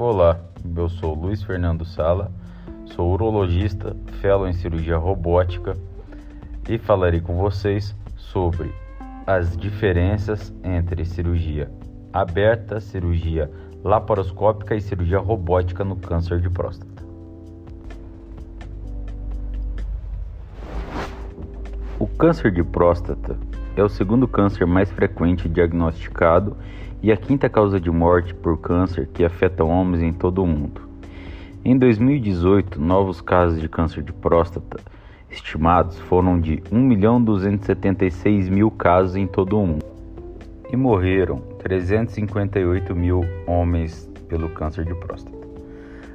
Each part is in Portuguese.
Olá, eu sou Luiz Fernando Sala, sou urologista, fellow em cirurgia robótica e falarei com vocês sobre as diferenças entre cirurgia aberta, cirurgia laparoscópica e cirurgia robótica no câncer de próstata. Câncer de próstata é o segundo câncer mais frequente diagnosticado e a quinta causa de morte por câncer que afeta homens em todo o mundo. Em 2018, novos casos de câncer de próstata estimados foram de 1.276 mil casos em todo o mundo e morreram 358 mil homens pelo câncer de próstata.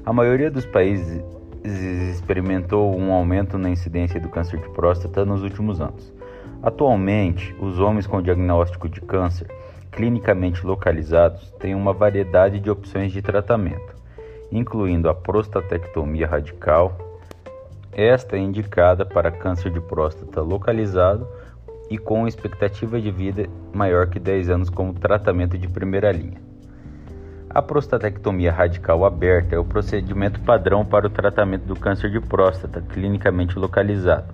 A maioria dos países experimentou um aumento na incidência do câncer de próstata nos últimos anos. Atualmente, os homens com diagnóstico de câncer clinicamente localizados têm uma variedade de opções de tratamento, incluindo a prostatectomia radical. Esta é indicada para câncer de próstata localizado e com expectativa de vida maior que 10 anos como tratamento de primeira linha. A prostatectomia radical aberta é o procedimento padrão para o tratamento do câncer de próstata clinicamente localizado.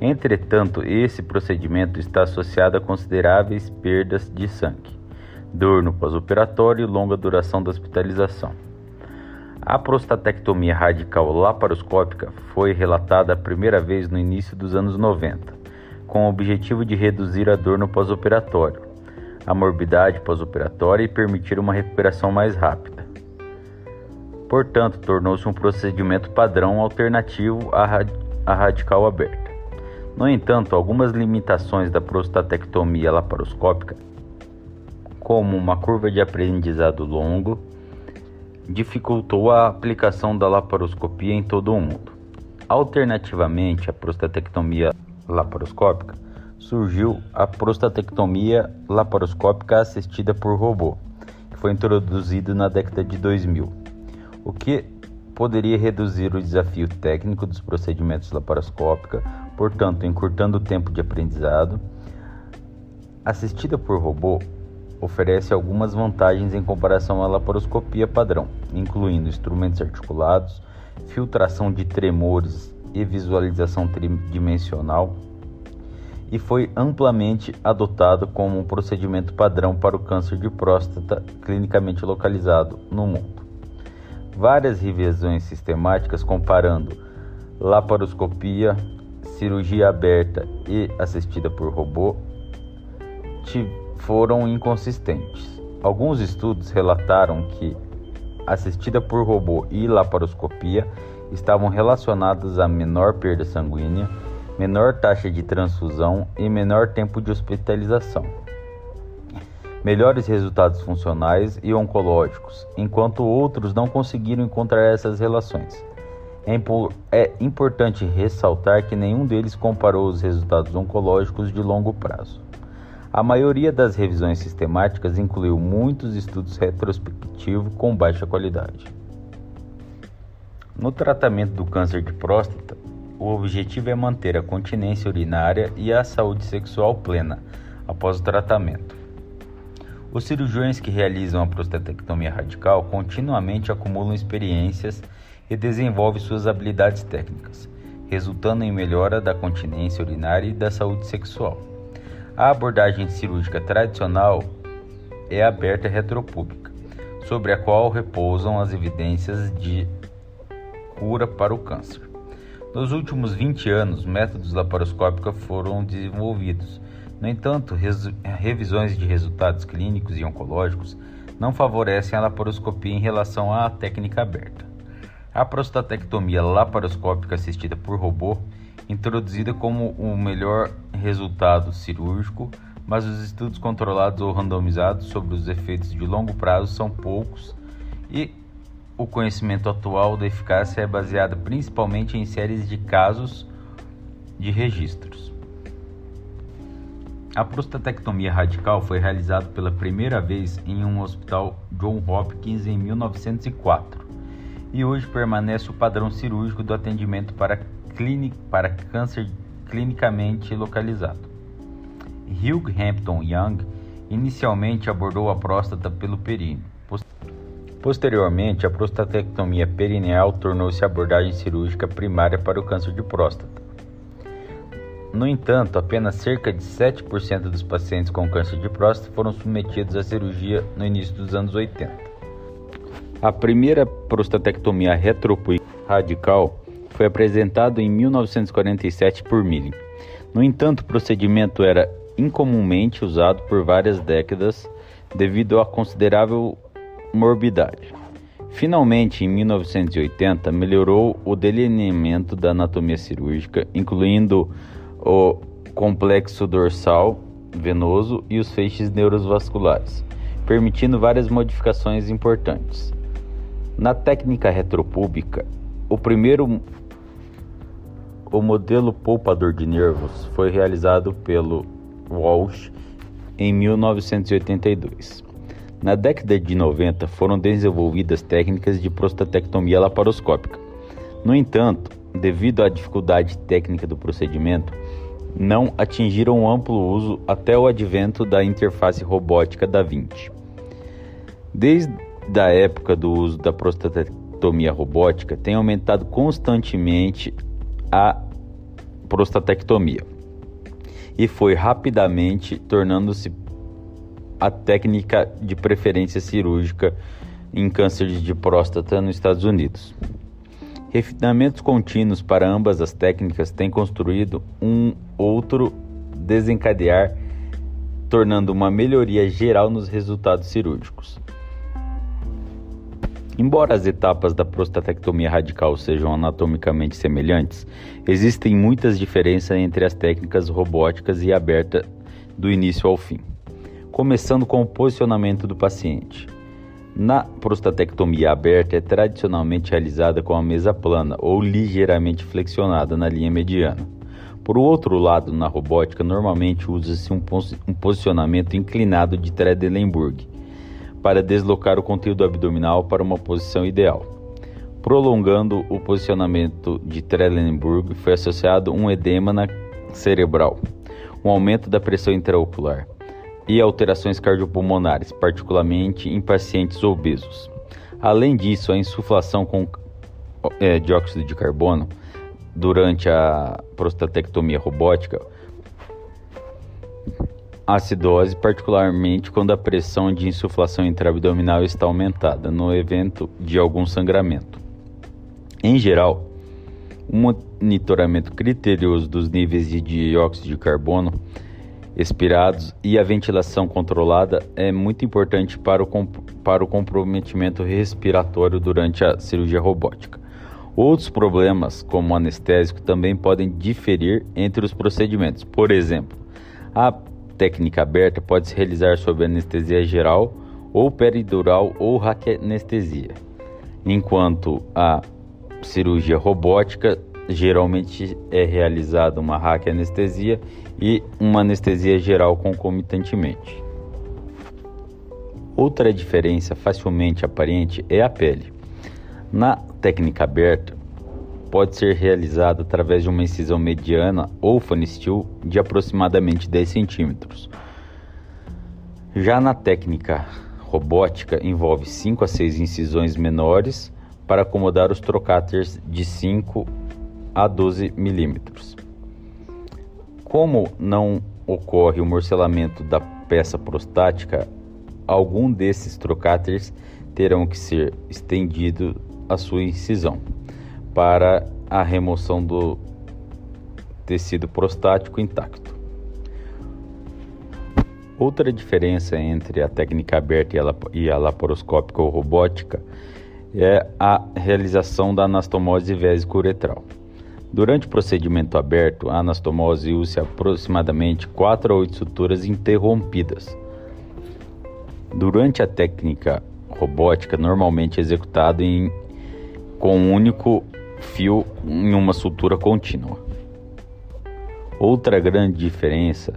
Entretanto, esse procedimento está associado a consideráveis perdas de sangue dor no pós-operatório e longa duração da hospitalização. A prostatectomia radical laparoscópica foi relatada a primeira vez no início dos anos 90, com o objetivo de reduzir a dor no pós-operatório, a morbidade pós-operatória e permitir uma recuperação mais rápida. Portanto, tornou-se um procedimento padrão alternativo à, rad à radical aberta. No entanto, algumas limitações da prostatectomia laparoscópica como uma curva de aprendizado longo, dificultou a aplicação da laparoscopia em todo o mundo. Alternativamente à prostatectomia laparoscópica, surgiu a prostatectomia laparoscópica assistida por robô, que foi introduzido na década de 2000, o que poderia reduzir o desafio técnico dos procedimentos laparoscópica, portanto, encurtando o tempo de aprendizado. Assistida por robô, oferece algumas vantagens em comparação à laparoscopia padrão, incluindo instrumentos articulados, filtração de tremores e visualização tridimensional, e foi amplamente adotado como um procedimento padrão para o câncer de próstata clinicamente localizado no mundo. Várias revisões sistemáticas comparando laparoscopia, cirurgia aberta e assistida por robô foram inconsistentes. Alguns estudos relataram que assistida por robô e laparoscopia estavam relacionados a menor perda sanguínea, menor taxa de transfusão e menor tempo de hospitalização. Melhores resultados funcionais e oncológicos, enquanto outros não conseguiram encontrar essas relações. É importante ressaltar que nenhum deles comparou os resultados oncológicos de longo prazo. A maioria das revisões sistemáticas incluiu muitos estudos retrospectivos com baixa qualidade. No tratamento do câncer de próstata, o objetivo é manter a continência urinária e a saúde sexual plena após o tratamento. Os cirurgiões que realizam a prostatectomia radical continuamente acumulam experiências e desenvolvem suas habilidades técnicas, resultando em melhora da continência urinária e da saúde sexual. A abordagem cirúrgica tradicional é aberta retropúbica, sobre a qual repousam as evidências de cura para o câncer. Nos últimos 20 anos, métodos laparoscópicos foram desenvolvidos. No entanto, revisões de resultados clínicos e oncológicos não favorecem a laparoscopia em relação à técnica aberta. A prostatectomia laparoscópica assistida por robô introduzida como o melhor resultado cirúrgico, mas os estudos controlados ou randomizados sobre os efeitos de longo prazo são poucos e o conhecimento atual da eficácia é baseado principalmente em séries de casos de registros. A prostatectomia radical foi realizada pela primeira vez em um hospital John Hopkins em 1904 e hoje permanece o padrão cirúrgico do atendimento para para câncer clinicamente localizado. Hugh Hampton Young inicialmente abordou a próstata pelo períneo. Posteriormente, a prostatectomia perineal tornou-se a abordagem cirúrgica primária para o câncer de próstata. No entanto, apenas cerca de 7% dos pacientes com câncer de próstata foram submetidos à cirurgia no início dos anos 80. A primeira prostatectomia retropoide radical foi apresentada em 1947 por Milling. No entanto, o procedimento era incomumente usado por várias décadas devido à considerável morbidade. Finalmente, em 1980, melhorou o delineamento da anatomia cirúrgica, incluindo o complexo dorsal venoso e os feixes neurovasculares, permitindo várias modificações importantes. Na técnica retropúbica, o primeiro o modelo poupador de nervos foi realizado pelo Walsh em 1982. Na década de 90 foram desenvolvidas técnicas de prostatectomia laparoscópica. No entanto, devido à dificuldade técnica do procedimento, não atingiram um amplo uso até o advento da interface robótica da Vinci. Desde a época do uso da prostatectomia robótica, tem aumentado constantemente a prostatectomia e foi rapidamente tornando-se a técnica de preferência cirúrgica em câncer de próstata nos Estados Unidos. Refinamentos contínuos para ambas as técnicas têm construído um outro desencadear, tornando uma melhoria geral nos resultados cirúrgicos. Embora as etapas da prostatectomia radical sejam anatomicamente semelhantes, existem muitas diferenças entre as técnicas robóticas e aberta do início ao fim. Começando com o posicionamento do paciente. Na prostatectomia aberta é tradicionalmente realizada com a mesa plana ou ligeiramente flexionada na linha mediana. Por outro lado, na robótica normalmente usa-se um, um posicionamento inclinado de Trendelenburg para deslocar o conteúdo abdominal para uma posição ideal. Prolongando o posicionamento de Trendelenburg foi associado um edema cerebral, um aumento da pressão intraocular e alterações cardiopulmonares, particularmente em pacientes obesos. Além disso, a insuflação com é, dióxido de carbono durante a prostatectomia robótica acidose, particularmente quando a pressão de insuflação intraabdominal está aumentada no evento de algum sangramento. Em geral, o monitoramento criterioso dos níveis de dióxido de carbono expirados e a ventilação controlada é muito importante para o, para o comprometimento respiratório durante a cirurgia robótica. Outros problemas, como anestésico, também podem diferir entre os procedimentos. Por exemplo, a técnica aberta pode se realizar sob anestesia geral ou peridural ou raquianestesia, enquanto a cirurgia robótica geralmente é realizada uma raquianestesia e uma anestesia geral concomitantemente. Outra diferença facilmente aparente é a pele. Na técnica aberta, pode ser realizada através de uma incisão mediana ou fanistil de aproximadamente 10 centímetros. Já na técnica robótica, envolve 5 a 6 incisões menores para acomodar os trocáteres de 5 a 12 milímetros. Como não ocorre o morcelamento da peça prostática, algum desses trocáteres terão que ser estendido a sua incisão para a remoção do tecido prostático intacto. Outra diferença entre a técnica aberta e a laparoscópica ou robótica é a realização da anastomose vésico-uretral. Durante o procedimento aberto, a anastomose usa aproximadamente 4 a 8 suturas interrompidas. Durante a técnica robótica, normalmente executado em, com um único fio em uma sutura contínua. Outra grande diferença,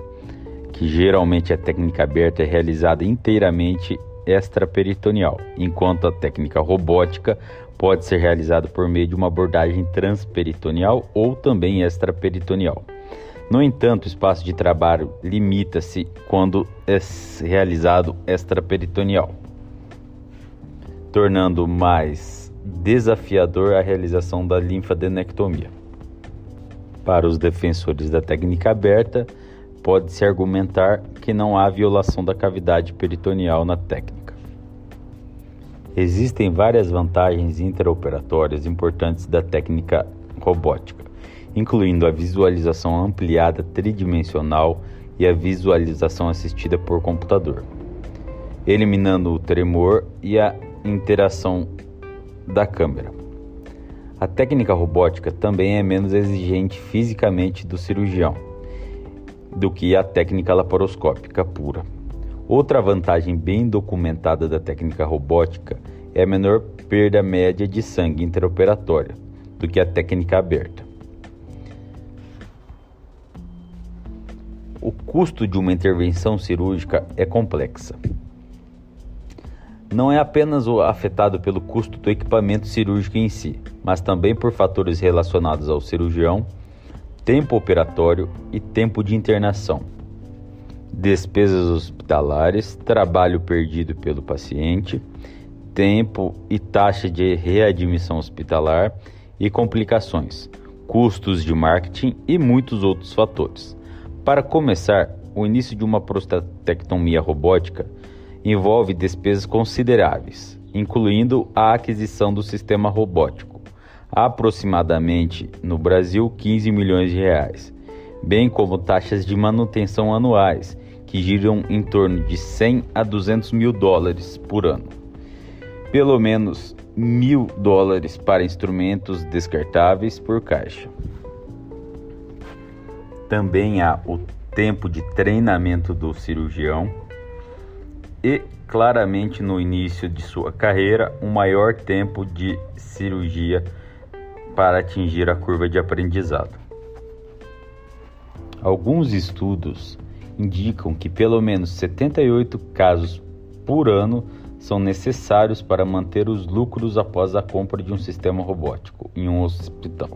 que geralmente a técnica aberta é realizada inteiramente extraperitoneal, enquanto a técnica robótica pode ser realizada por meio de uma abordagem transperitoneal ou também extraperitoneal. No entanto, o espaço de trabalho limita-se quando é realizado extraperitoneal. tornando mais desafiador a realização da linfadenectomia. Para os defensores da técnica aberta, pode-se argumentar que não há violação da cavidade peritoneal na técnica. Existem várias vantagens intraoperatórias importantes da técnica robótica, incluindo a visualização ampliada tridimensional e a visualização assistida por computador, eliminando o tremor e a interação da câmera. A técnica robótica também é menos exigente fisicamente do cirurgião do que a técnica laparoscópica pura. Outra vantagem bem documentada da técnica robótica é a menor perda média de sangue intraoperatória do que a técnica aberta. O custo de uma intervenção cirúrgica é complexa. Não é apenas afetado pelo custo do equipamento cirúrgico em si, mas também por fatores relacionados ao cirurgião, tempo operatório e tempo de internação, despesas hospitalares, trabalho perdido pelo paciente, tempo e taxa de readmissão hospitalar e complicações, custos de marketing e muitos outros fatores. Para começar, o início de uma prostatectomia robótica envolve despesas consideráveis, incluindo a aquisição do sistema robótico, aproximadamente no Brasil 15 milhões de reais, bem como taxas de manutenção anuais, que giram em torno de 100 a 200 mil dólares por ano. Pelo menos mil dólares para instrumentos descartáveis por caixa. Também há o tempo de treinamento do cirurgião e, claramente, no início de sua carreira, um maior tempo de cirurgia para atingir a curva de aprendizado. Alguns estudos indicam que pelo menos 78 casos por ano são necessários para manter os lucros após a compra de um sistema robótico em um hospital.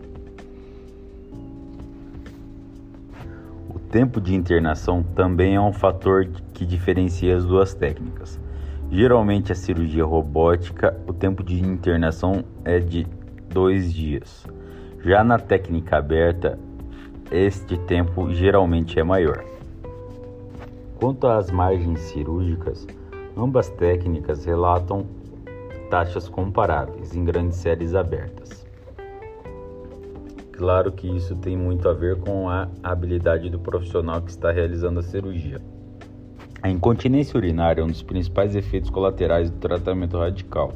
O tempo de internação também é um fator que diferencia as duas técnicas. Geralmente, a cirurgia robótica, o tempo de internação é de dois dias. Já na técnica aberta, este tempo geralmente é maior. Quanto às margens cirúrgicas, Ambas técnicas relatam taxas comparáveis em grandes séries abertas. Claro que isso tem muito a ver com a habilidade do profissional que está realizando a cirurgia. A incontinência urinária é um dos principais efeitos colaterais do tratamento radical,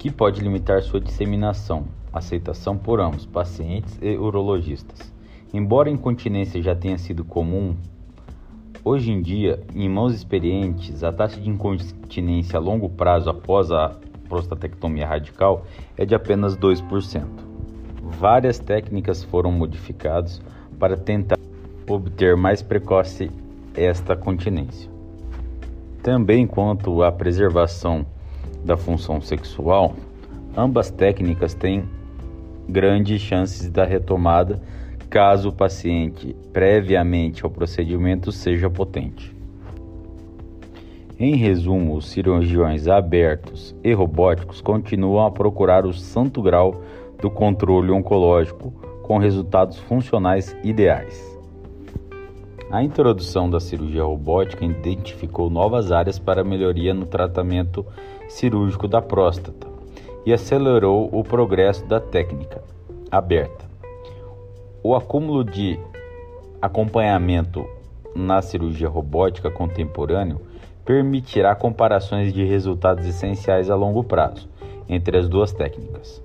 que pode limitar sua disseminação, aceitação por ambos, pacientes e urologistas. Embora a incontinência já tenha sido comum Hoje em dia, em mãos experientes, a taxa de incontinência a longo prazo após a prostatectomia radical é de apenas 2%. Várias técnicas foram modificadas para tentar obter mais precoce esta continência. Também quanto à preservação da função sexual, ambas técnicas têm grandes chances da retomada caso o paciente previamente ao procedimento seja potente. Em resumo, os cirurgiões abertos e robóticos continuam a procurar o santo grau do controle oncológico com resultados funcionais ideais. A introdução da cirurgia robótica identificou novas áreas para melhoria no tratamento cirúrgico da próstata e acelerou o progresso da técnica aberta. O acúmulo de acompanhamento na cirurgia robótica contemporânea permitirá comparações de resultados essenciais a longo prazo entre as duas técnicas.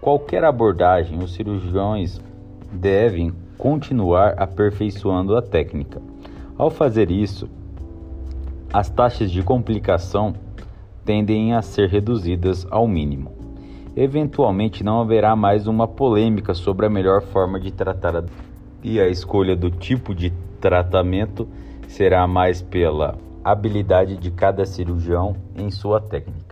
Qualquer abordagem, os cirurgiões devem continuar aperfeiçoando a técnica. Ao fazer isso, as taxas de complicação tendem a ser reduzidas ao mínimo. Eventualmente não haverá mais uma polêmica sobre a melhor forma de tratar a e a escolha do tipo de tratamento será mais pela habilidade de cada cirurgião em sua técnica.